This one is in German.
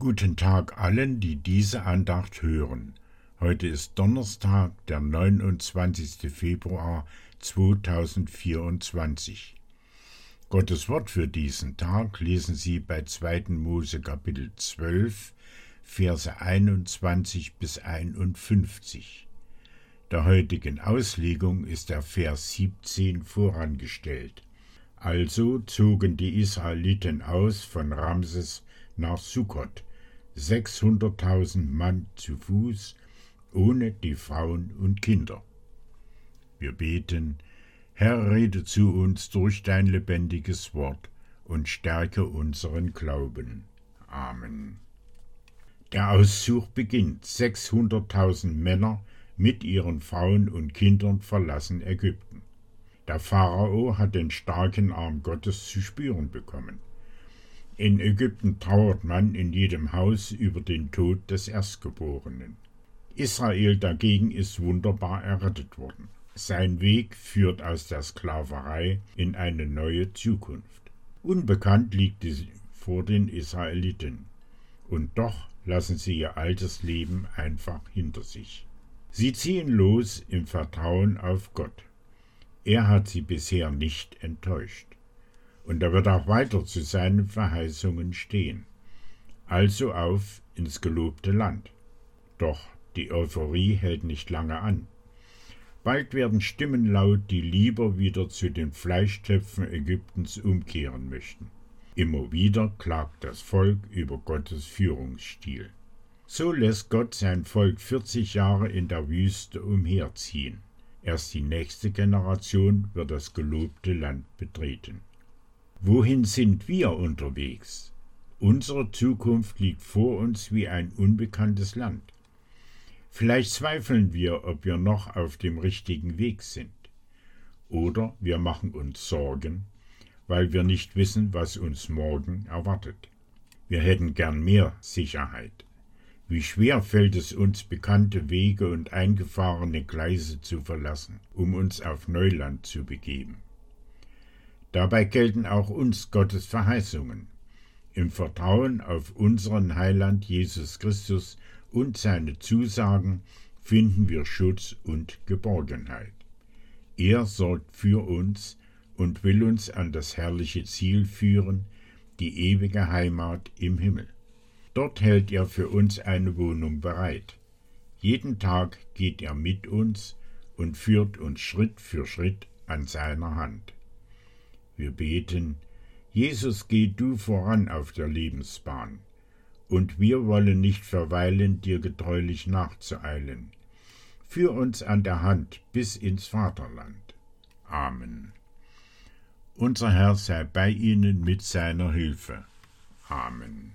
Guten Tag allen, die diese Andacht hören. Heute ist Donnerstag, der 29. Februar 2024. Gottes Wort für diesen Tag lesen Sie bei 2. Mose Kapitel 12, Verse 21 bis 51. Der heutigen Auslegung ist der Vers 17 vorangestellt. Also zogen die Israeliten aus von Ramses nach Sukkot, sechshunderttausend Mann zu Fuß, ohne die Frauen und Kinder. Wir beten, Herr, rede zu uns durch dein lebendiges Wort und stärke unseren Glauben. Amen. Der Auszug beginnt. Sechshunderttausend Männer mit ihren Frauen und Kindern verlassen Ägypten. Der Pharao hat den starken Arm Gottes zu spüren bekommen. In Ägypten trauert man in jedem Haus über den Tod des Erstgeborenen. Israel dagegen ist wunderbar errettet worden. Sein Weg führt aus der Sklaverei in eine neue Zukunft. Unbekannt liegt es vor den Israeliten. Und doch lassen sie ihr altes Leben einfach hinter sich. Sie ziehen los im Vertrauen auf Gott. Er hat sie bisher nicht enttäuscht und er wird auch weiter zu seinen Verheißungen stehen. Also auf ins gelobte Land. Doch die Euphorie hält nicht lange an. Bald werden Stimmen laut, die lieber wieder zu den Fleischtöpfen Ägyptens umkehren möchten. Immer wieder klagt das Volk über Gottes Führungsstil. So lässt Gott sein Volk 40 Jahre in der Wüste umherziehen. Erst die nächste Generation wird das gelobte Land betreten. Wohin sind wir unterwegs? Unsere Zukunft liegt vor uns wie ein unbekanntes Land. Vielleicht zweifeln wir, ob wir noch auf dem richtigen Weg sind. Oder wir machen uns Sorgen, weil wir nicht wissen, was uns morgen erwartet. Wir hätten gern mehr Sicherheit. Wie schwer fällt es uns, bekannte Wege und eingefahrene Gleise zu verlassen, um uns auf Neuland zu begeben. Dabei gelten auch uns Gottes Verheißungen. Im Vertrauen auf unseren Heiland Jesus Christus und seine Zusagen finden wir Schutz und Geborgenheit. Er sorgt für uns und will uns an das herrliche Ziel führen, die ewige Heimat im Himmel. Dort hält er für uns eine Wohnung bereit. Jeden Tag geht er mit uns und führt uns Schritt für Schritt an seiner Hand. Wir beten, Jesus, geh du voran auf der Lebensbahn, und wir wollen nicht verweilen, dir getreulich nachzueilen. Führ uns an der Hand bis ins Vaterland. Amen. Unser Herr sei bei Ihnen mit seiner Hilfe. Amen.